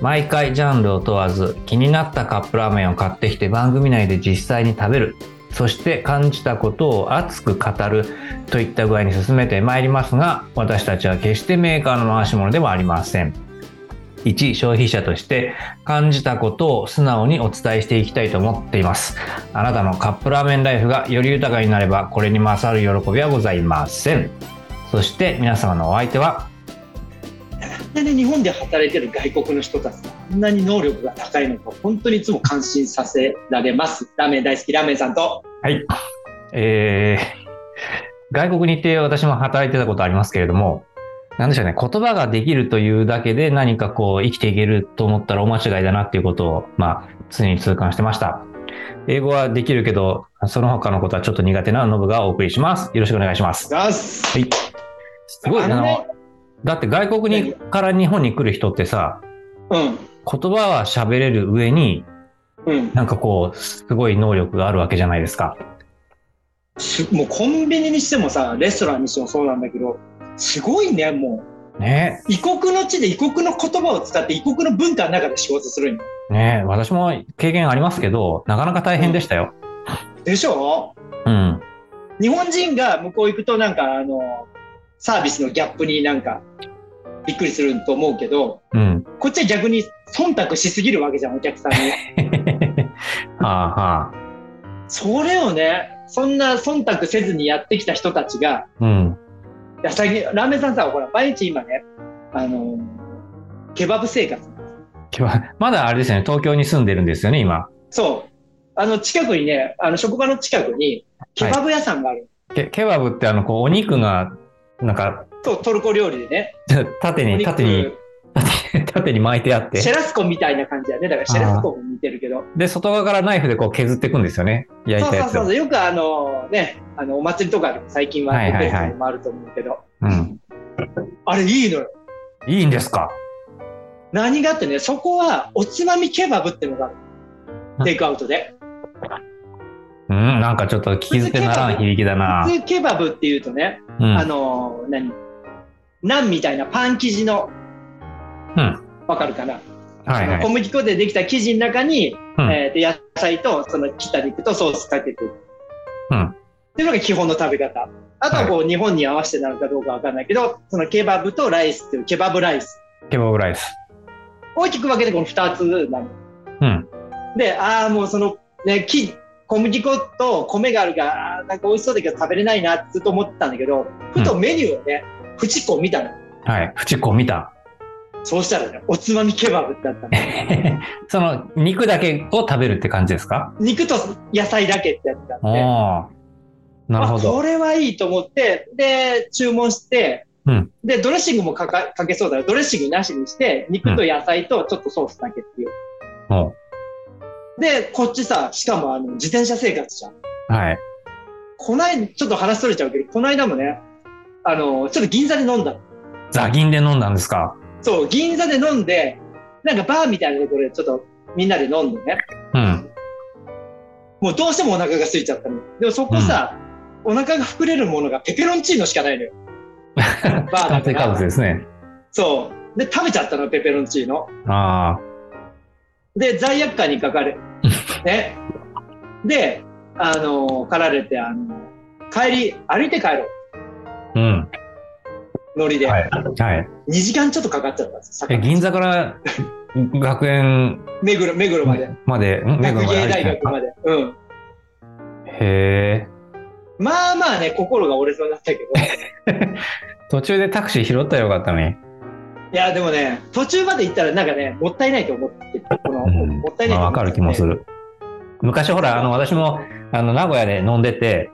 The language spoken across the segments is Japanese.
毎回ジャンルを問わず気になったカップラーメンを買ってきて番組内で実際に食べるそして感じたことを熱く語るといった具合に進めてまいりますが私たちは決してメーカーの回し物ではありません一消費者として感じたことを素直にお伝えしていきたいと思っています。あなたのカップラーメンライフがより豊かになればこれに勝る喜びはございません。そして皆様のお相手はなんで日本で働いてる外国の人たちがこんなに能力が高いのか本当にいつも感心させられます。ラーメン大好きラーメンさんと。はい。えー、外国に行って私も働いてたことありますけれども、なんでしょうね、言葉ができるというだけで何かこう生きていけると思ったら大間違いだなっていうことを、まあ、常に痛感してました。英語はできるけど、その他のことはちょっと苦手なノブがお送りします。よろしくお願いします。はい。すごい、あのだって外国にから日本に来る人ってさ、うん。言葉は喋れる上に、うん。なんかこう、すごい能力があるわけじゃないですか。しもうコンビニにしてもさ、レストランにしてもそうなんだけど、すごいね、もねう。異国の地で異国の言葉を使って異国の文化の中で仕事するんよね私も経験ありますけど、なかなか大変でしたよ。でしょ？うん。日本人が向こう行くとなんかあの、サービスのギャップになんかびっくりすると思うけど、うん。こっちは逆に忖度しすぎるわけじゃん、お客さんに。はあはあ。それをね、そんな忖度せずにやってきた人たちが、うん。ラーメンさんさ、ほら、毎日今ね、あの、ケバブ生活。まだあれですよね、東京に住んでるんですよね、今。そう。あの、近くにね、あの、職場の近くに、ケバブ屋さんがある。ケケバブってあの、こう、お肉が、なんか、そう、トルコ料理でね。縦に、縦に、縦 縦に巻いてあってシェ。ラスコみたいな感じだね。だからシェラスコも似てるけど。で、外側からナイフでこう削っていくんですよね。焼いたやつを。そうそうそう。よくあの、ね、あの、お祭りとかでも最近ははいはいはい出てるのもあると思うけど、うん。あれいいのよ。いいんですか？何があってね、そこはおつまみケバブってのがある。テイクアウトで。うん、なんかちょっと聞き捨てならん響きだな普。通ケバブっていうとね、うん。あの、何？ナンみたいなパン生地の、うん。わかるかな、はいはい。小麦粉でできた生地の中に、うんえーで野菜とその切った肉とソースかけてる。うんっていうのが基本の食べ方。あとはこう、日本に合わせてなのかどうかわかんないけど、そのケバブとライスっていうケバブライス。ケバブライス。大きく分けてこの二つなの。うん。で、ああ、もうその、ね、き小麦粉と米があるから、なんか美味しそうだけど食べれないなってずっと思ってたんだけど、ふとメニューをね、縁こう見たの。はい。フチコ見た。そうしたらね、おつまみケバブだったの。その肉だけを食べるって感じですか？肉と野菜だけってやつがあって。ああ。なるほあこど。れはいいと思って、で、注文して、うんで、ドレッシングもかかかけそうだから、ドレッシングなしにして、肉と野菜とちょっとソースだけっていう。もで、こっちさ、しかもあの、自転車生活じゃん。うはい。こないちょっと話それちゃうけど、この間もね、あの、ちょっと銀座で飲んだの。ザギンで飲んだんですか？そう、銀座で飲んで、なんかバーみたいなところでちょっとみんなで飲んでね。うん。もうどうしてもお腹が空いちゃったの。でもそこさ、お腹が膨れるものがペペロンチーノしかないのよ。バーだから。ですね。そう。で、食べちゃったの、ペペロンチーノ。あで、罪悪感にかかる。ね。で、あの、駆られて、あの、帰り、歩いて帰ろう。あ。うん。ノリで。はい。はい。2時間ちょっっとかかっちゃったんですよ。え、銀座から 学園目黒、目黒まで。まで、ん目黒まで学芸大学まで。うん。へえ。まあまあね、心が折れそうになったけど。途中でタクシー拾ったらよかったのに。いや、でもね、途中まで行ったらなんかね、もったいないと思って、この、うんもったいないと思ってまあわかる気もする。昔ほら、あの、私も、あの、名古屋で飲んでて、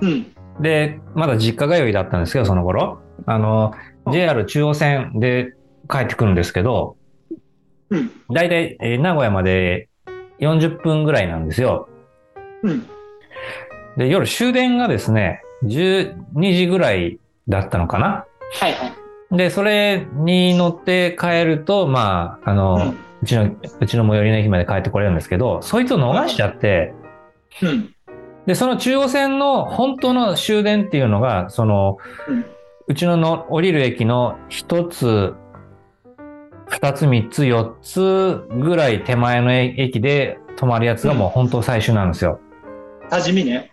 うん。で、まだ実家通いだったんですけど、その頃。あの、JR 中央線で帰ってくるんですけど、うん。大体、えー名古屋まで40分ぐらいなんですよ。うん。で、夜終電がですね、12時ぐらいだったのかなはいはい。で、それに乗って帰ると、まあ、あの、うんうちの、うちの最寄りの駅まで帰ってこれるんですけど、そいつを逃しちゃって、うん。で、その中央線の本当の終電っていうのが、その、うんうちのの降りる駅の一つ、二つ、三つ、四つぐらい手前の駅で止まるやつがもう本当最終なんですよ。多治見ね。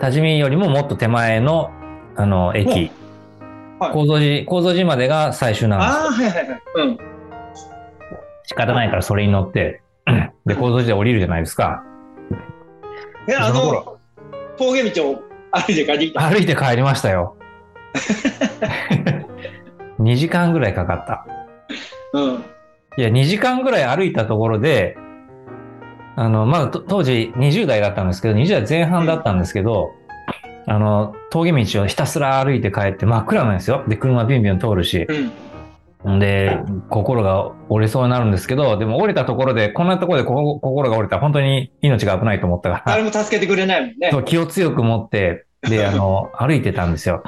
多治見よりももっと手前の、あの、駅。はい。構造寺、構造寺までが最終なんですよ。ああ、はいはいはい。うん。仕方ないからそれに乗って、で、構造寺で降りるじゃないですか。え、あそのの、峠道を歩いて帰ってきた。歩いて帰りましたよ。2時間ぐらいかかった。うん。いや、2時間ぐらい歩いたところで、あの、まだと当時20代だったんですけど、20代前半だったんですけど、あの、峠道をひたすら歩いて帰って真っ暗なんですよ。で、車ビュンビュン通るし。うん。で、心が折れそうになるんですけど、でも折れたところで、こんなところでこ心が折れたら本当に命が危ないと思ったから、誰も助けてくれないもんねそ。う気を強く持って、で、あの、歩いてたんですよ。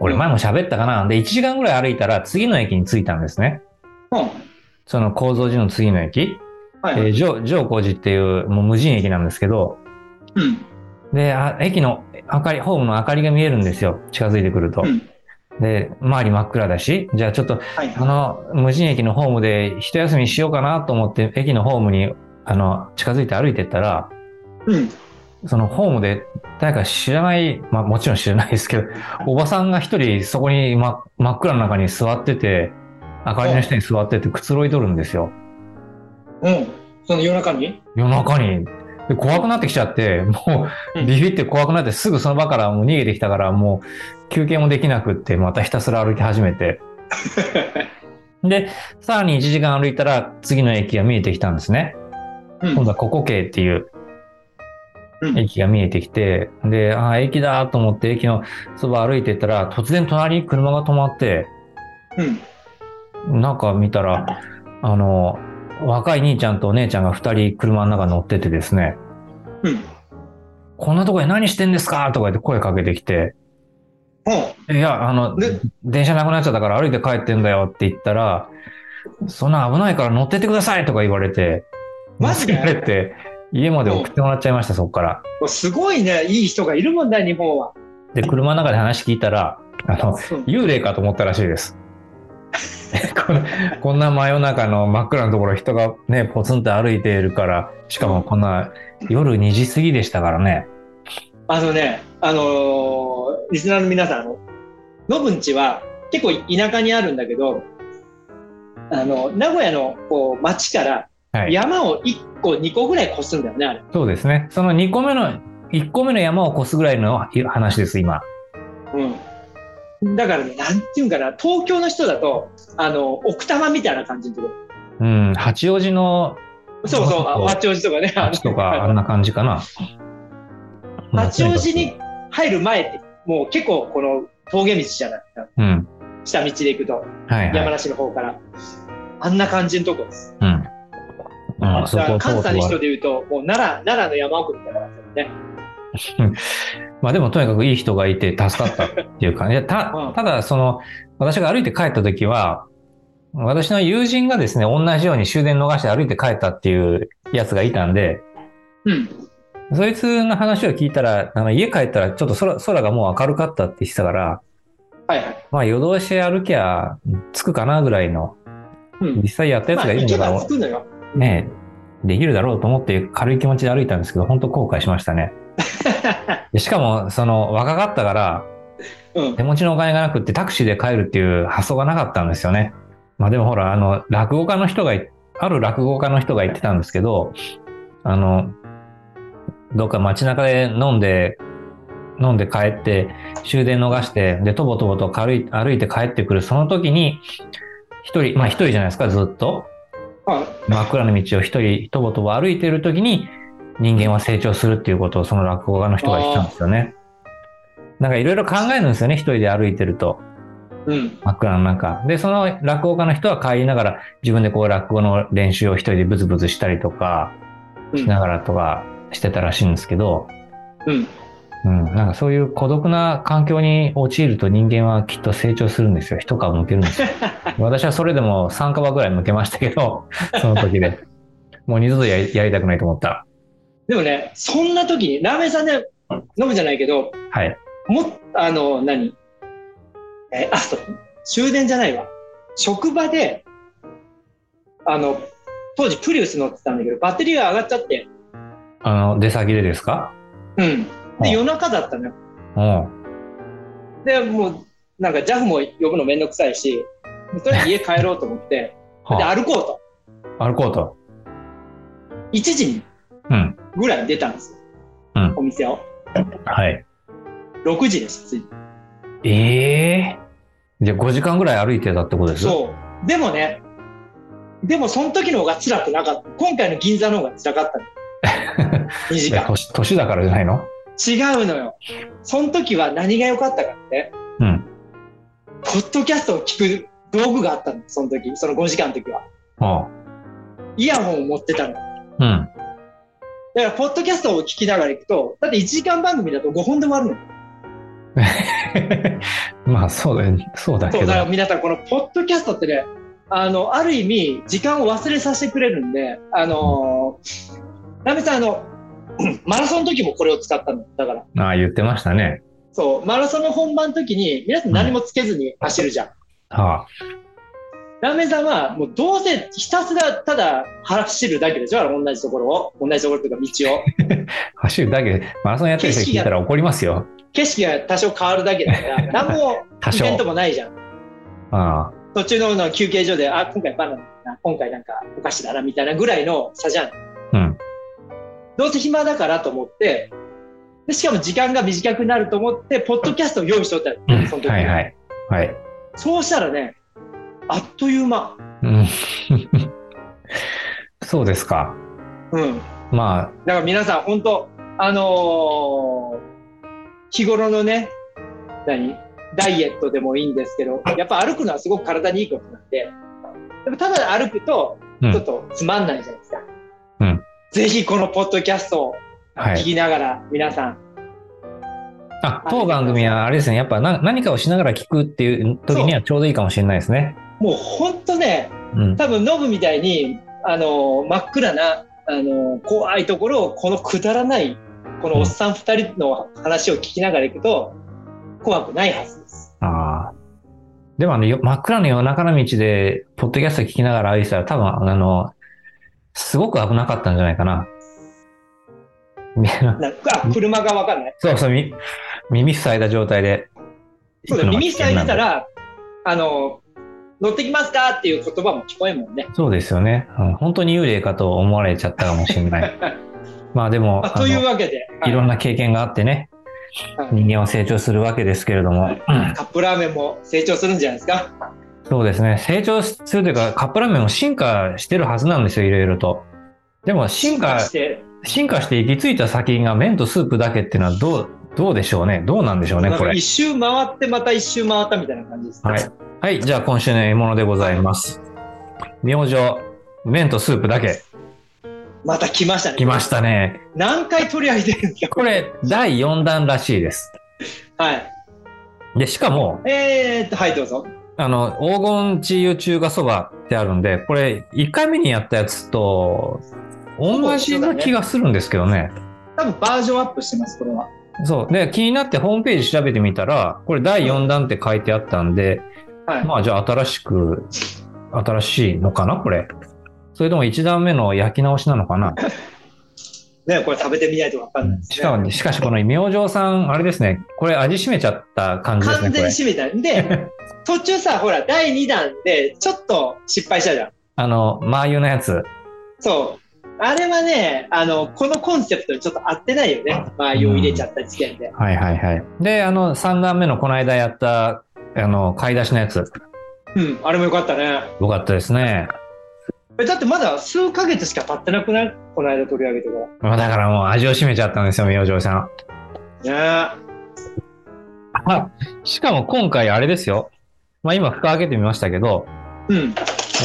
俺前も喋ったかな。で、1時間ぐらい歩いたら次の駅に着いたんですね。うん。その構造寺の次の駅。はい。えー、上上光寺っていうもう無人駅なんですけど、うん。で、あ駅の明かり、ホームの明かりが見えるんですよ。近づいてくると。うんで、周り真っ暗だし、じゃあちょっと、はいあの、無人駅のホームで一休みしようかなと思って、駅のホームに、あの、近づいて歩いてったら、うん。そのホームで誰か知らない、まあもちろん知らないですけど、おばさんが一人そこに真真っ暗の中に座ってて、明かりの下に座っててくつろいとるんですよ。うん。その夜中に？夜中に。で怖くなってきちゃって、もううんビビって怖くなってすぐその場からもう逃げてきたから、もう休憩もできなくって、またひたすら歩き始めて。で、さらに1時間歩いたら次の駅が見えてきたんですね。うん今度はココケっていううん駅が見えてきて、で、ああ、駅だと思って駅のそば歩いてったら、突然隣に車が止まって、うん。なんか見たら、あの、若い兄ちゃんとお姉ちゃんが二人車の中乗っててですね、うん。こんなとこで何してんですかとか言って声かけてきて、うん。いや、あので、電車なくなっちゃったから歩いて帰ってんだよって言ったら、そんな危ないから乗ってってくださいとか言われて、マジで？乗せられて、家まで送ってもらっちゃいました、そこから。すごいね、いい人がいるもんだ、日本は。で、車の中で話聞いたら、あの、うん幽霊かと思ったらしいです。こんな真夜中の真っ暗なところ人がね、ポツンと歩いているから、しかもこんな夜2時過ぎでしたからね。あのね、あのーリスナーの皆さん、あの、ノブんちは結構田舎にあるんだけど、あの、名古屋のこう町からはい。山を1個、2個ぐらい越すんだよね、あれ。そうですね。その2個目の、1個目の山を越すぐらいの話です、今。うん。だからね、なんていうんかな、東京の人だと、あの、奥多摩みたいな感じのとこうん、八王子のそうそう、八王子とかね。あの町とか、あんな感じかな。八王子に入る前って、もう結構この峠道じゃない？うん。下道で行くと、はいはい。山梨の方から。あんな感じのとこです。うん。うん、関西の人通で言うと、もう奈良、奈良の山奥みたいな感じだよね。まあでもとにかくいい人がいて助かったっていうか、いやた うんただその、私が歩いて帰った時は、私の友人がですね、同じように終電逃して歩いて帰ったっていうやつがいたんで、うん。そいつの話を聞いたら、あの家帰ったらちょっと空空がもう明るかったって言ってたから、はいはい。まあ夜通し歩きゃ着くかなぐらいの、うん。実際やったやつまあ、がいるんだから行けば着、くのよ。ねできるだろうと思って軽い気持ちで歩いたんですけど、本当後悔しましたね。でしかも、その若かったから、うん手。持ちのお金がなくってタクシーで帰るっていう発想がなかったんですよね。まあでもほら、あの、落語家の人がい、ある落語家の人が言ってたんですけど、あの、どっか街中で飲んで、飲んで帰って、終電逃して、で、とぼとぼと軽い歩いて帰ってくる、その時に、一人、まあ一人じゃないですか、ずっと。は真っ暗な道を一人、とぼとぼ歩いている時に、人間は成長するっていうことをその落語家の人が言ってたんですよね。なんかいろいろ考えるんですよね、一人で歩いてると。い。うん。真っ暗の中。で、その落語家の人は帰りながら自分でこう落語の練習を一人でブツブツしたりとか、うんしながらとかしてたらしいんですけど、うん。うん、なんかそういう孤独な環境に陥ると人間はきっと成長するんですよ。一皮むけるんですよ。私はそれでも3皮ぐらいむけましたけど、その時で。もう二度とやりたくないと思った。でもね、そんな時に、ラーメンさんで飲むじゃないけど、はい。もっあの、何？え、あ、そう、終電じゃないわ。職場で、あの、当時プリウス乗ってたんだけど、バッテリーが上がっちゃって、あの、出先でですか？うん。で、うん夜中だったのよ。うん。で、もう、なんか JAF も呼ぶのめんどくさいし、とりあえず家帰ろうと思って、で、は歩こうと。あ、歩こうと。1時にうん。ぐらいに出たんですよ。うんお店を。はい。6時です、着いてええじゃあ5時間ぐらい歩いてたってことです？そう。でもね、でもその時の方が辛くなかった。今回の銀座の方が辛かったの。2時間。年年だからじゃないの？違うのよ。その時は何が良かったかって、うん。ポッドキャストを聞く道具があったの、その時。その5時間の時は。あイヤホンを持ってたの。だかうん。ら、ポッドキャストを聞きながら行くと、だって1時間番組だと5本で終わるのよ。まあそうだよね。そうだそう、けどだ。から皆さん、このポッドキャストってね、あの、ある意味、時間を忘れさせてくれるんで、あのー、ラメさん、あの、マラソンの時もこれを使ったの。だから、ああ、言ってましたね。そう、マラソンの本番の時に、皆さん何もつけずに走るじゃん。はラーメンさんは、もうどうせひたすらただ走るだけでしょ？同じところを。同じところというか道を。あ。走るだけで、マラソンやってる人聞いたら怒りますよ。景色が多少変わるだけだから、何もイベントもないじゃん。あ途中のの休憩所で、あ、今回バナナだな、今回なんかお菓子だな、みたいなぐらいの差じゃん。あ。うん。どうせ暇だからと思って、でしかも時間が短くなると思って、ポッドキャストを用意しとったの、うんその時はいはい。はい。そうしたらね、あっという間。うん。そうですか。うん。まだから皆さん、本当あのー日頃のね、何？ダイエットでもいいんですけど、やっぱ歩くのはすごく体にいいことなんで、でもただ歩くと、うんちょっとつまんないじゃないですか。うんぜひこのポッドキャストをあ、はい。聞きながら、皆さん、あ、当番組はあれですね。やっぱな何かをしながら聞くっていう時にはちょうどいいかもしれないですね。もう本当ね、うん。多分ノブみたいに、あのー真っ暗な、あのー怖いところをこのくだらない、このおっさん二人の話を聞きながら行くと、怖くないはずです。ああ。でもあの、よ真っ暗の夜中の道で、ポッドキャスト聞きながら歩いてたら、多分、あの、すごく危なかったんじゃないかな。みなんかあ車がわかんない。そうそう、み耳塞いだ状態で。そうだ、耳塞いでたら、あのー乗ってきますか？っていう言葉も聞こえんもんね。そうですよね、うん本当に幽霊かと思われちゃったかもしれない。まあでも、あというあわけで、のいろんな経験があってね、はい人間は成長するわけですけれども、うんカップラーメンも成長するんじゃないですか？そうですね。成長するというか、カップラーメンも進化してるはずなんですよ、いろいろと。でも、進化、して、進化して行き着いた先が麺とスープだけっていうのはどう、どうでしょうね。どうなんでしょうね、これ一。周回ってまた一周回ったみたいな感じです。はい。はい、じゃあ今週の獲物でございます。明星、麺とスープだけ。また来ましたね。来ましたね。何回取り上げてるんですか？これ、第4弾らしいです。はい。で、しかも、えーっと、はい、どうぞ。あの、黄金治癒中華そばってあるんで、これ、1回目にやったやつと、同じな気がするんですけどね。多分バージョンアップしてます、これは。そう。で、気になってホームページ調べてみたら、これ第4弾って書いてあったんで、はい。まあじゃあ新しく、新しいのかなこれ。それとも1段目の焼き直しなのかな ね、これ食べてみないとわかんないね。しかも、しかしこの明星さん、あれですね。これ味しめちゃった感じですね、完。全に締めた。で、途中さ、ほら、第2弾で、ちょっと失敗したじゃん。あの、マー油のやつ。そう。あれはね、あの、このコンセプトにちょっと合ってないよね。まあ、湯を入れちゃった時点で。はいはいはい。で、あの、3段目のこの間やった、あの、買い出しのやつ。うん、あれもよかったね。よかったですね。えだってまだ数ヶ月しか経ってなくない？この間取り上げてかまあだからもう味を占めちゃったんですよ、明星さん。ら。ねあ、しかも今回あれですよ。まあ今蓋開けてみましたけど、うん。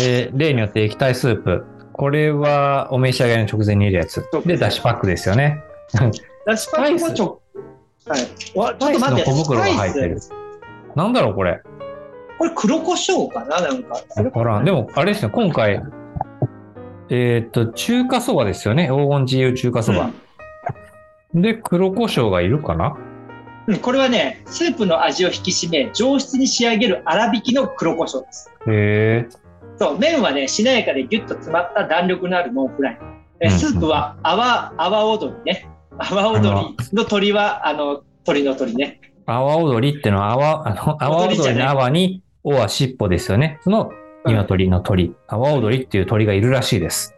えー例によって液体スープ。これはお召し上がりの直前に入れるやつ。で、だしパックですよね。だしパックもちょ、はい。わちょっと待って、小袋が入ってる。なんだろう、これ。これ黒胡椒かななんか。わからん。でも、あれですね、今回、えーっと、中華そばですよね。黄金自由中華そば。で、黒胡椒がいるかな？うん、これはね、スープの味を引き締め、上質に仕上げる粗挽きの黒胡椒です。へえ。そう、麺はね、しなやかでギュッと詰まった弾力のあるノンフライ。えうんスープは泡、泡踊りね。泡踊りの鳥は、あの、鳥の鳥ね。阿波踊りってのは、阿波、あの、阿波踊りの阿波に、おは尻尾ですよね。その、鶏の鳥。阿波踊りっていう鳥がいるらしいです。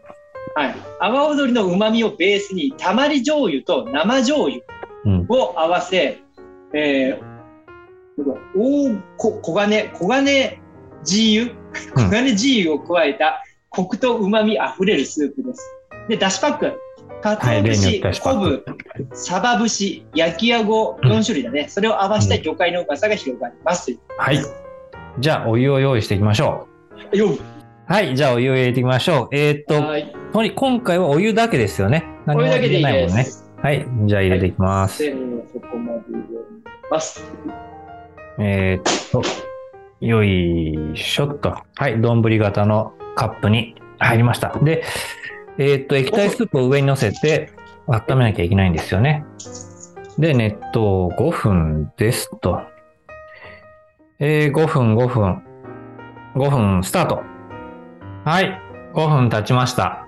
はい。泡踊りの旨味をベースに、たまり醤油と生醤油うん。を合わせ、えー、大こ黄金、黄金自油、黄金自油を加えた、コクと旨味あふれるスープです。で、だしパック。かつお節、昆布、サバ節、焼きあご4種類だね。それを合わせた魚介のうまさが広がります。はい。じゃあ、お湯を用意していきましょよう。はい。じゃあ、お湯を入れていきましょう。えーっと、はい。と今回はお湯だけですよね。何もこれだけでいい入れないもんね。です。はい。じゃあ、入れていきます。せーのそこまで入れます。えーっと、よいしょっと。はい。丼型のカップに入りました。で、えーっと、液体スープを上に乗せて温めなきゃいけないんですよね。で、熱湯5分ですと。えー、5分、5分。5分、スタート。はい。5分経ちました。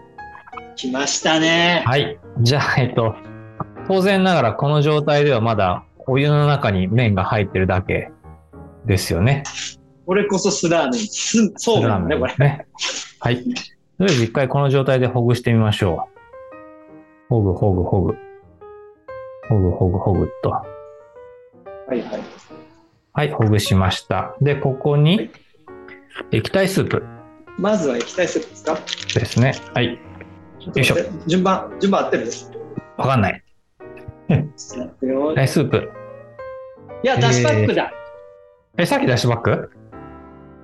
来ましたね。はい。じゃあ、えっと、当然ながらこの状態ではまだお湯の中に麺が入ってるだけですよね。これこそスラーメン。すそうめんだね、これ。ね。はい。とりあえず一回この状態でほぐしてみましょう。ほぐほぐほぐ。ほぐほぐほぐっと。はいはい。はい、ほぐしました。で、ここはにい液体スープまずは液体スープですか？ですね。はい。よいしょ順番、順番合ってる？わかんない。液体スープ。いや、だしパックだ。え、さっき出しバック？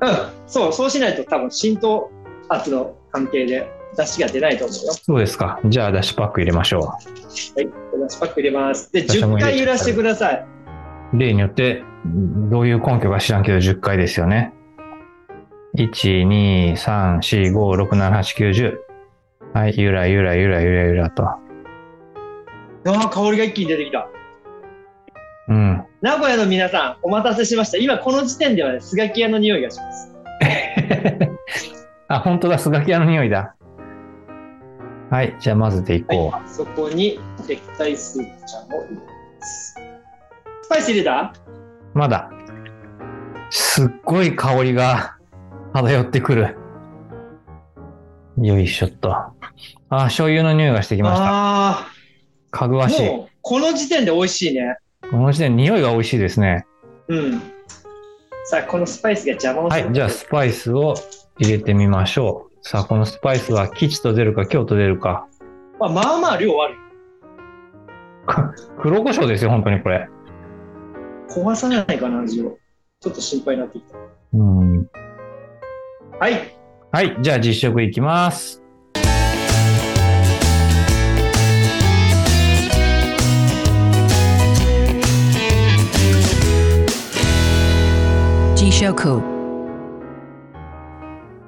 うん。そう、そうしないと多分浸透圧の関係で出汁が出ないと思うよ。そうですか。じゃあ、出しパック入れましょはい。だしパック入れます。で、10私も入れちゃった回揺らしてください。う。例によって、どういう根拠か知らんけど10回ですよね。1、2、3、4、5、6、7、8、9、10。はい、ゆらゆらゆらゆらゆらと。ああ、香りが一気に出てきた。うん。名古屋の皆さん、お待たせしました。今この時点ではね、スガキ屋の匂いがします。あ、本当だ、スガキ屋の匂いだ。はい、じゃあ混ぜていこはい、そこに液体スープちゃんを入れます。スパイス入れた？う。まだ。すっごい香りが漂ってくる。よいしょっと。あ、醤油の匂いがしてきました。ああ、かぐわしい。もうこの時点で美味しいね。この時点で匂いが美味しいですね。うん。さあ、このスパイスが邪魔をはい、じゃあスパイスを入れてみましょう。さあ、このスパイスは吉と出るか京と出るか。あまあまあ量あるよ。黒胡椒ですよ、本当にこれ。壊さないかな、味を。ちょっと心配になってきた。うん。はい。はい、じゃあ実食いきます。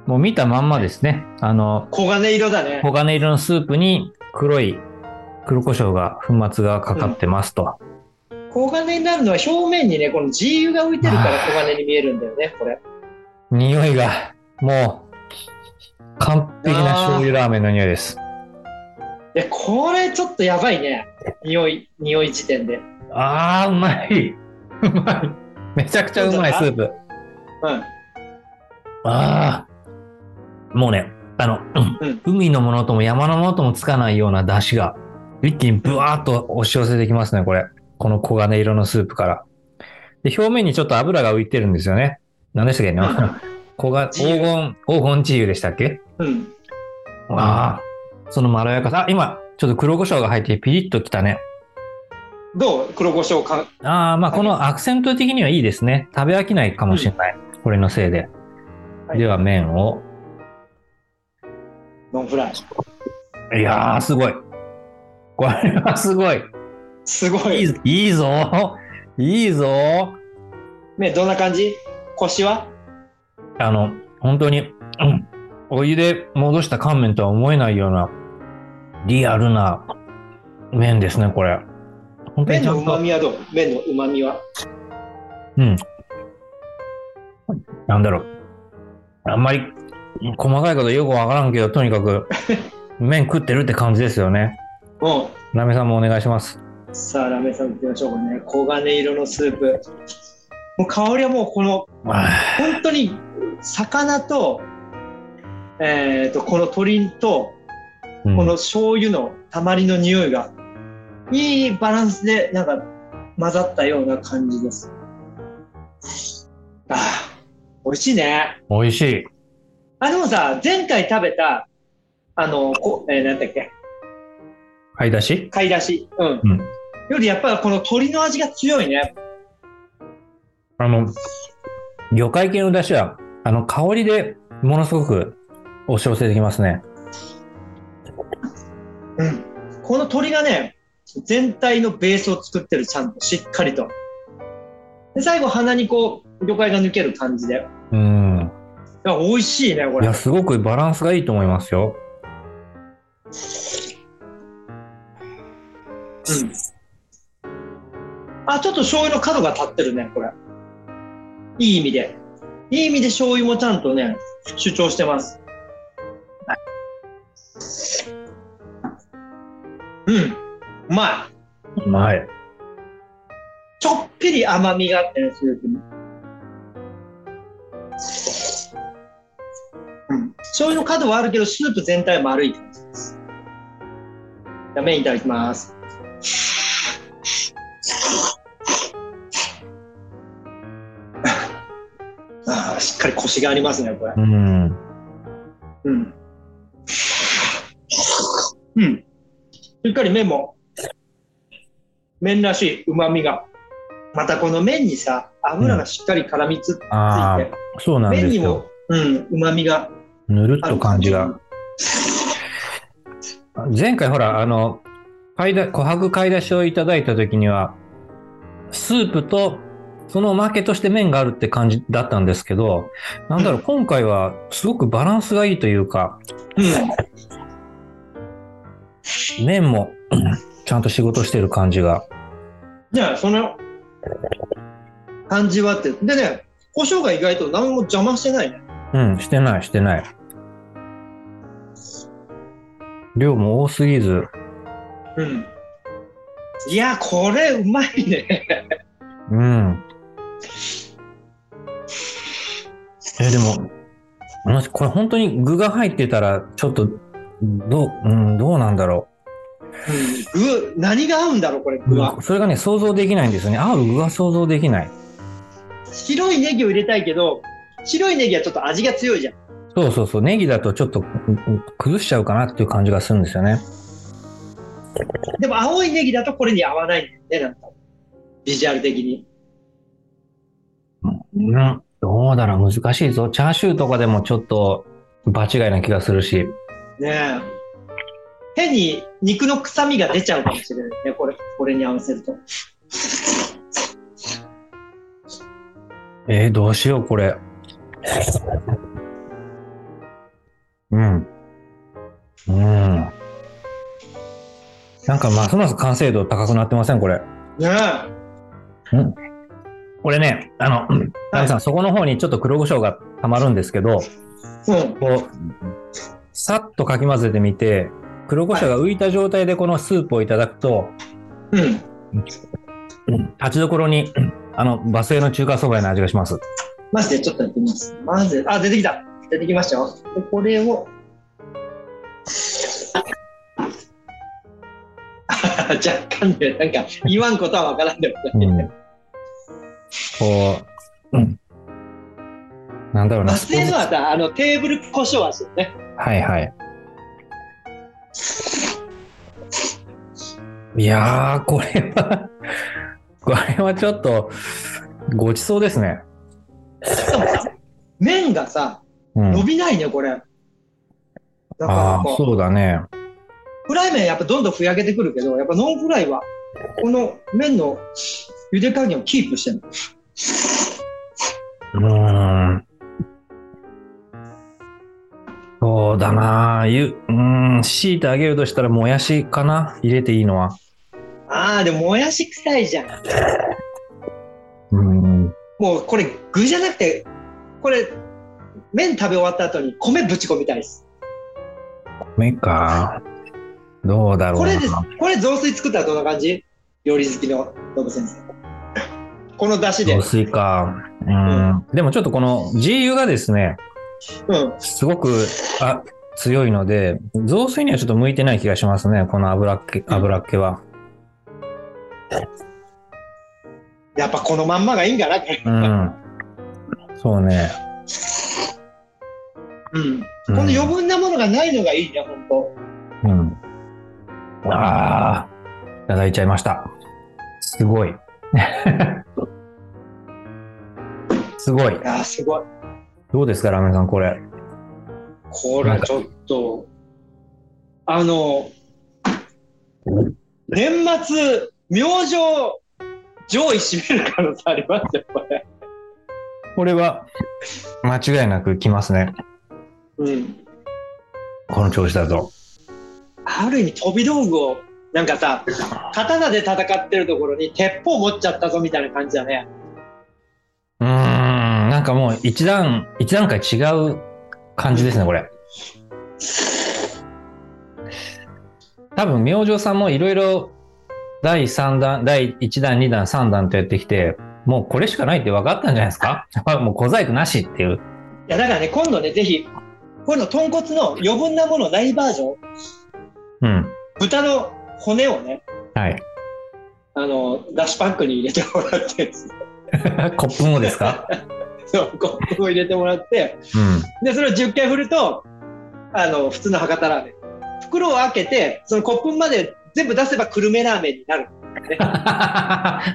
もう見たまんまですね。あの、黄金色だね。黄金色のスープに黒い黒胡椒が、粉末がかかってますと。黄金になるのは表面にね、この G 油が浮いてるから黄金に見えるんだよね、これ。匂いが、もう、完璧な醤油ラーメンの匂いです。いや、これちょっとやばいね。匂い、匂い時点で。あー、うまい。うまい。めちゃくちゃうまいスープ。うん。ああ。もうね、あの、うん海のものとも山のものともつかないような出汁が、一気にブワーッと押し寄せてきますね、これ。この黄金色のスープから。で、表面にちょっと油が浮いてるんですよね。何でしたっけ？ね、黄金、黄金、黄金チー油でしたっけ？うん。ああ。そのまろやかさ。あ、今、ちょっと黒胡椒が入ってピリッときたね。どう？黒胡椒か？ああ、まあ、このアクセント的にはいいですね。食べ飽きないかもしれない。これのせいで。はいでは、麺をノンフライ。いやー、すごい。これはすごい。すごい。いいぞ。いいぞ。ね、どんな感じ？腰は？あの、本当に、うんお湯で戻した乾麺とは思えないような、リアルな麺ですね、これ。本当に麺のちゃんと、旨味はどう？麺の旨味は？うん。なんだろう。あんまり細かいことよくわからんけど、とにかく 麺食ってるって感じですよね。うん。ラメさんもお願いします。さあ、ラーメンさん行きましょうかね。黄金色のスープ。もう香りはもうこの、あ本当に魚と、えっ、と、この鶏と、ーうんこの醤油のたまりの匂いが、いいバランスで、なんか、混ざったような感じです。ああ、美味しいね。美味しい。あ、でもさ、前回食べた、あの、こえー、なんだっけ、買い出し？貝出し。うん。うんよりやっぱりこの鶏の味が強いね。あの、魚介系の出汁は、あの、香りでものすごく押し寄せてきますね。うん。この鶏がね、全体のベースを作ってる、ちゃんと、しっかりと。で、最後鼻にこう、魚介が抜ける感じで。うん。いや、美味しいね、これいや、。すごくバランスがいいと思いますよ。うん。あ、ちょっと醤油の角が立ってるね、これ。いい意味で。いい意味で醤油もちゃんとね、主張してます。うん。うまい。うまい。ちょっぴり甘みがあってね、スープに。醤油の角はあるけど、スープ全体は丸い感じです。じゃあ麺いただきます。ああ、しっかりコシがありますね、これ。うん。うん。うん。しっかり麺も、麺らしい旨味が。またこの麺にさ、油がしっかり絡みつついて、そうなんですよ麺にも。、うん、旨味がぬるっと感じが。前回ほら、あの、買いだ琥珀買い出しをいただいた時には、スープと、そのおまけとして麺があるって感じだったんですけど、なんだろう、今回はすごくバランスがいいというか、うん。麺もちゃんと仕事してる感じが。じゃあ、その感じはって。でね、胡椒が意外と何も邪魔してないね。うん、してない、してない。量も多すぎず、うん。いや、これうまいね。うん。え、でも、もしこれ本当に具が入ってたら、ちょっと、どう、うん、どうなんだろうん、具、何が合うんだろう、これ、う。具は。それがね、想像できないんですよね。合う具が想像できない。白いネギを入れたいけど、白いネギはちょっと味が強いじゃん。そうそうそう。ネギだとちょっと崩しちゃうかなっていう感じがするんですよね。でも青いネギだとこれに合わないんだよね、なんか。ビジュアル的に。うん。どうだろう難しいぞ。チャーシューとかでもちょっと場違いな気がするし。ねえ。変に肉の臭みが出ちゃうかもしれないね、これ、これに合わせると。えー、どうしよう、これ。うん。うん。なんかますます完成度高くなってません、これ。ねこれね、あの、ナミさん、そこの方にちょっと黒胡椒がたまるんですけど、え。うん。こう、さっとかき混ぜてみて、黒胡椒が浮いた状態でこのスープをいただくと、うん。うん立ちどころに、あの、バスへの中華そばの味がします。マジでちょっとやってみます。まず、あ、出てきた。出てきましたよ。で、これを。若干ね、なんか言わんことはわからんでもない。うん。こう、うん。なんだろうな。バス停のはさ、あのテーブル胡椒味よね。はいはい。いやー、これは、これはちょっと、ごちそうですね。しかもさ、麺がさ、うん。伸びないね、これ。だからああ、そうだね。フライ麺やっぱどんどんふやけてくるけど、やっぱノンフライは、この麺の茹で加減をキープしてるの。うーん。そうだなゆ、うーん、強いてあげるとしたら、もやしかな？入れていいのは。ああ、でももやし臭いじゃん。うーん。もうこれ具じゃなくて、これ、麺食べ終わった後に米ぶち込みたいです。米か。どうだろうな。これです。これ雑炊作ったらどんな感じ？料理好きのノブ先生。この出汁で雑。炊か。うん。でもちょっとこの GU がですね、うん。すごくあ強いので、雑炊にはちょっと向いてない気がしますね、この油っ気油っ気は。やっぱこのまんまがいいんかな、うん。そうね。うん。この余分なものがないのがいいね、本当。うん。ああ、いただいちゃいました。すごい。すごいい。やー、すごい。どうですか、ラーメンさん、これ？これちょっと、あの、年末、明星、上位占める可能性ありますよ、これ。これは、間違いなく来ますね。うん。この調子だと。ある意味飛び道具を、なんかさ、刀で戦ってるところに鉄砲持っちゃったぞみたいな感じだね。うーん、なんかもう一段、一段階違う感じですね、これ。多分、明星さんもいろいろ第3弾、第1弾、2弾、3弾とやってきて、もうこれしかないって分かったんじゃないですか？もう小細工なしっていう。いや、だからね、今度ね、ぜひ、こういうの豚骨の余分なものないバージョン、うん。豚の骨をね、はい。あの、ダッシュパックに入れてもらってですね、コップもですか？そう、コップを入れてもらって、うん。で、それを10回振ると、あの、普通の博多ラーメン。袋を開けて、そのコップまで全部出せば久留米ラーメンになる。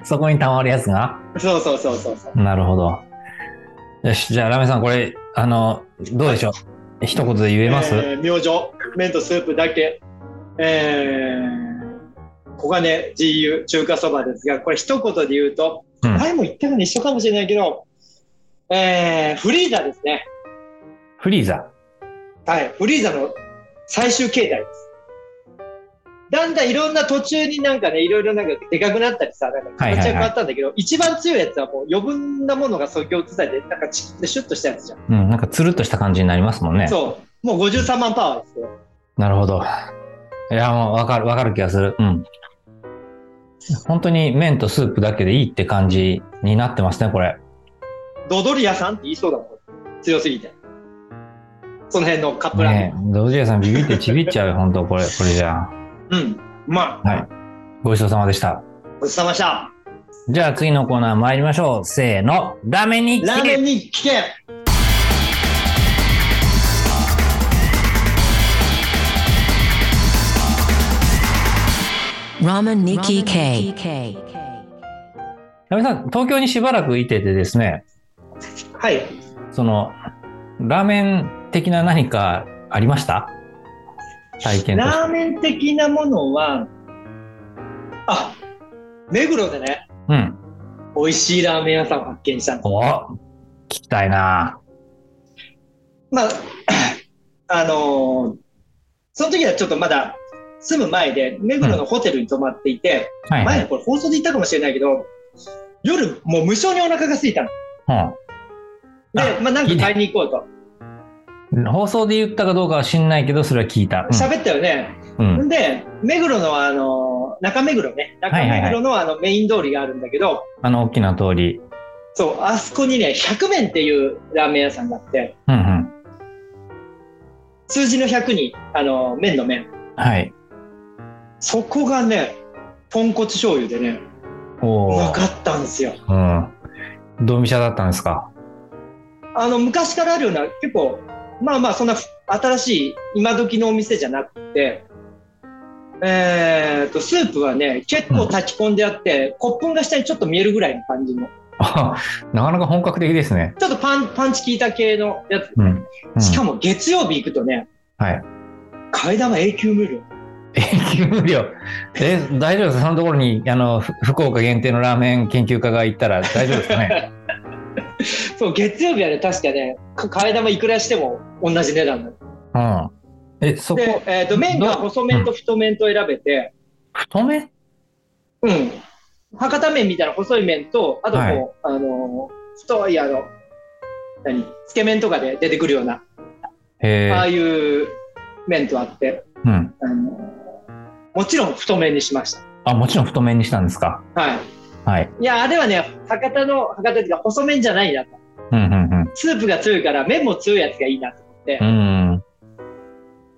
そこに溜まるやつが？そうそうそうそうそう。なるほど。よし、じゃあラーメンさん、これ、あの、どうでしょう？一言で言えます、えー明星、麺とスープだけ。えー、小金 GU 中華そばですが、これ一言で言うと、うん前も言ったかに一緒かもしれないけど、えー、フリーザですね。フリーザ？はい、フリーザの最終形態です。だんだんいろんな途中になんかね、いろいろなんかでかくなったりさ、なんか形が変わったんだけど、一番強いやつはもう余分なものがそぎ落とされて、なんかチッてシュッとしたやつじゃん。うん、なんかつるっとした感じになりますもんね。そう。もう53万パワーですよ。なるほど。いや、もうわかる、わかる気がする。うん。本当に麺とスープだけでいいって感じになってますね、これ。ドドリアさんって言いそうだもん。強すぎて。その辺のカップラーメねえ、ドジェさんビビってちびっちゃうよ、本当これ、これじゃうん。まあ、はい。ごちそうさまでした。ごちそうさまでした。じゃあ次のコーナー参りましょう。せーの。ラーメンにラーメンに聞け Ramen Nikki K. ラメさん、東京にしばらくいててですね、はい。その、ラーメン的な何かありました？体験。ラーメン的なものは、あ、目黒でね、うん。美味しいラーメン屋さんを発見したんです。お聞きたいなまあ、あのーその時はちょっとまだ住む前で、目黒のホテルに泊まっていて、はいはい。前これ放送で言ったかもしれないけど、夜もう無性にお腹が空いたの。で、あまあなんか買いに行こうと。うん。放送で言ったかどうかは知んないけど、それは聞いた。喋ったよね。うん。うん。で、目黒のあの、中目黒ね。中目黒のあのメイン通りがあるんだけど、あの、大きな通り。そう、あそこにね、100麺っていうラーメン屋さんがあって、うんうん。数字の100に、あの、麺の麺。はい。そこがね、豚骨醤油でね、うおーまかったんですよ。うん。ドミシャだったんですか？あの、昔からあるような、結構、まあまあ、そんな新しい、今時のお店じゃなくて、えーと、スープはね、結構炊き込んであって、コップンが下にちょっと見えるぐらいの感じの、あ なかなか本格的ですね。ちょっとパン、パンチ効いた系のやつ。うん。うんしかも月曜日行くとね、はい。替え玉永久無料。永久無料。え、大丈夫ですか？そのところに、あの、ふ福岡限定のラーメン研究家が行ったら大丈夫ですかね？そう、月曜日はね、確かね、か替え玉いくらしても同じ値段なの。うん。え、そこ、で、えっ、と、麺がど細麺と太麺と選べて、太めうん。博多麺みたいな細い麺と、あともう、はいあのー、太い、あの、何？つけ麺とかで出てくるような、へえ。ああいう麺とあって、うん。あのーもちろん太麺にしましあ、もちろん太麺にしたんですか？た。はい。はい。いや、あれはね、博多の、博多っていうか細麺じゃないなと。うん、うん、スープが強いから麺も強いやつがいいなと思ってうん。、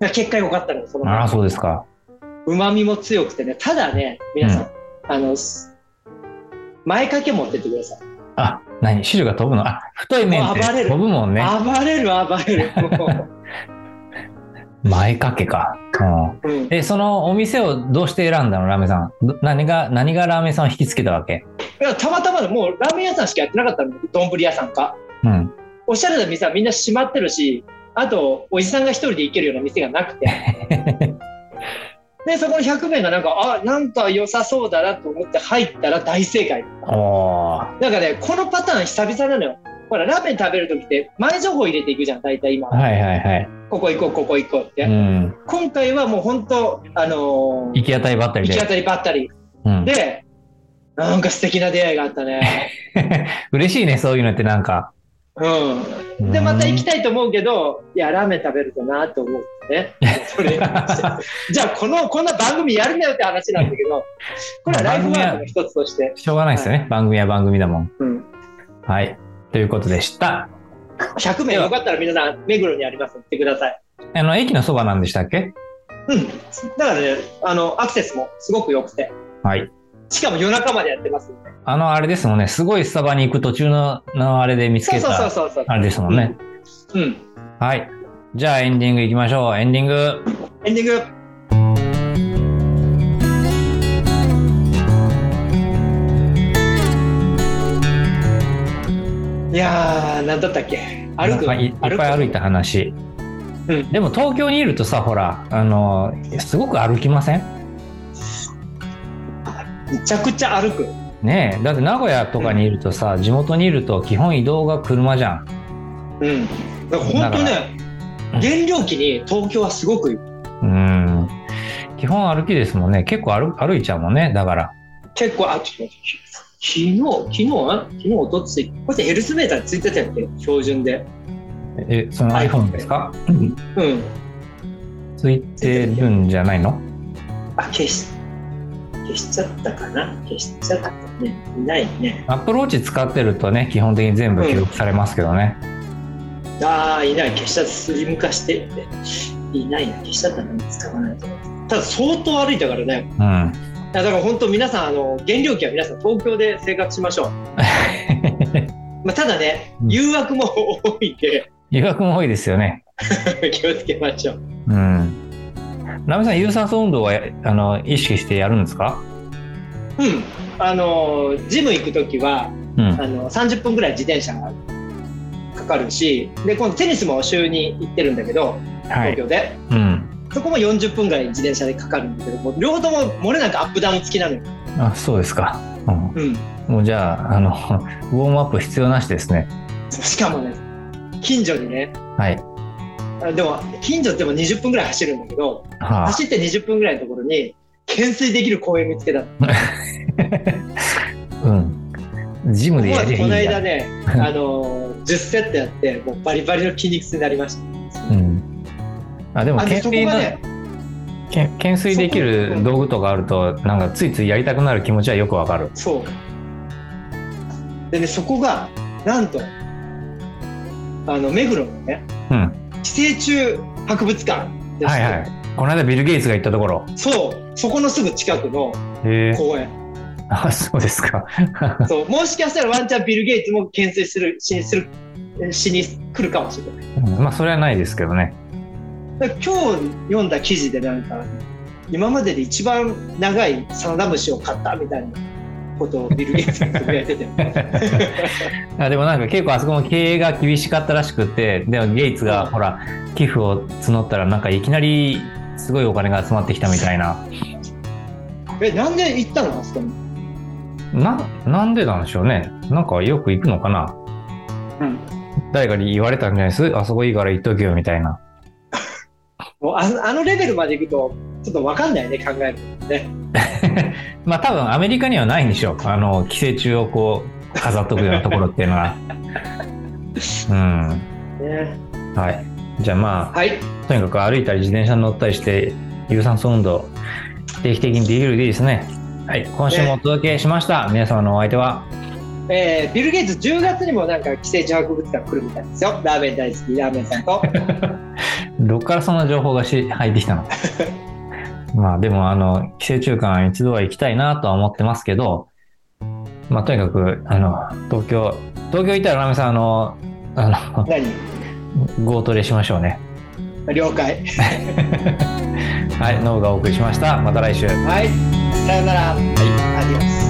うん。結果良かったのよ、そのああ、そうですか。旨味も強くてね、ただね、皆さん、うんあの、す前掛け持ってってください。あ、何？汁が飛ぶの？あ、太い麺ってもう暴れる飛ぶもんね。暴れる、暴れる。も前掛けか。うん。え、そのお店をどうして選んだの？ラーメンさん。ど何が、何がラーメンさんを引きつけたわけ？いやたまたまでもうラーメン屋さんしかやってなかったの丼屋さんか。うん。おしゃれな店はみんな閉まってるし、あと、おじさんが一人で行けるような店がなくて。で、そこの100名がなんか、あ、なんか良さそうだなと思って入ったら大正解。おー。なんかね、このパターン久々なのよ。ほら、ラーメン食べるときって前情報入れていくじゃん、大体今。はいはいはい。ここ行こう、ここ行こうって。うん。今回はもう本当、あのー行き当たりばったりで。行き当たりばったり。うん。で、なんか素敵な出会いがあったね。嬉しいね、そういうのってなんか。うん。で、また行きたいと思うけど、いや、ラーメン食べるとなと思ってね。それじゃあ、この、こんな番組やるなよって話なんだけど、これはライフワークの一つとして。しょうがないですよね。番組は番組だもん。うん。はい。ということでした。100名よかったら皆さん、目黒にありますので行ってください。あの、駅のそばなんでしたっけ？うん。だからね、あの、アクセスもすごく良くて、はい。しかも夜中までやってますんで。あの、あれですもんね。すごいスタバに行く途中の、のあれで見つけそうそうそうた、そうそう。あれですもんね。うん。はい。じゃあエンディングいきましょう。エンディング。エンディング。いやー、なんだったっけ？歩く？いいっぱい歩いた話。うんでも東京にいるとさ、ほら、あの、すごく歩きません？めちゃくちゃ歩く。ねえ。だって名古屋とかにいるとさ、地元にいると基本移動が車じゃん。うん。だから本当ね、原料期に東京はすごく。うん。基本歩きですもんね。結構歩歩いちゃうもんね。だから。結構、あ、ちょっと待って昨日、昨日、昨日、おとつい、これヘルスメーターついてたやっけ標準で。え、その iPhone ですか？うん。ついてるんじゃないの？あ、消し、消しちゃったかな？消しちゃったね。いないね。アップローチ使ってるとね、基本的に全部記録されますけどね。ああ、いない。消しちゃった。スリム化してって。いないな。消しちゃったのに使わないと。ただ相当歩いたからね。うん。いやだから本当皆さん、あの、原料期は皆さん東京で生活しましょう。まあ、ただね、うん誘惑も多いんで、誘惑も多いですよね。気をつけましょう。うん。ラメさん、有酸素運動はあの意識してやるんですか？うん。あの、ジム行くときは、うん。あの、30分ぐらい自転車がかかるし、で、今度テニスも週に行ってるんだけど、はい。東京で。うん。そこも40分ぐらい自転車でかかるんだけど、もう両方とも漏れなくアップダウン付きなのよ。あ、そうですか。うん。うん。もうじゃあ、あの、ウォームアップ必要なしですね。しかもね、近所にね、はい。あでも、近所でも20分ぐらい走るんだけど、はあ、走って20分ぐらいのところに、懸垂できる公園見つけたの。うん。ジムでやりゃいいこの。間ね、あのー、10セットやって、もうバリバリの筋肉痛になりました。うん。あ、でも、懸垂の、ね、け懸垂できる道具とかあると、なんかついついやりたくなる気持ちはよくわかる。そう。でね、そこが、なんと、あの、目黒のね、うん。寄生虫博物館でして、はいはい。この間ビル・ゲイツが行ったところ。そう、そこのすぐ近くの。公園。あ、そうですか。そう、もしかしたらワンチャンビル・ゲイツも懸垂する、しにする、しに来るかもしれない。うんまあ、それはないですけどね。今日読んだ記事でなんか、今までで一番長いサナダムシを買ったみたいなことをビル・ゲイツがつぶやいてて。あでもなんか結構あそこも経営が厳しかったらしくて、でもゲイツがうんほら、寄付を募ったらなんかいきなりすごいお金が集まってきたみたいな。え、なんで行ったの？あそこに。な、なんでなんでしょうね。なんかよく行くのかなうん。誰かに言われたんじゃないです？あそこいいから行っとけよみたいな。もうあのレベルまで行くと、ちょっとわかんないね、考えるとね。まあ多分アメリカにはないんでしょう。あの、寄生虫をこう、飾っとくようなところっていうのは。うん。ねはい。じゃあまあ、はい。とにかく歩いたり自転車に乗ったりして、有酸素運動、定期的にできるでいいですね。はい。今週もお届けしました。皆様のお相手は、えービル・ゲイツ10月にもなんか寄生虫博物館来るみたいですよ。ラーメン大好き、ラーメンさんと。どっからそんな情報がし入ってきたの？まあでもあの寄生虫館一度は行きたいなとは思ってますけどまあとにかくあの東京東京行ったらラメさんあのあの何？ゴートレしましょうね了解。はいノブがお送りしましたまた来週はい。さよなら。はい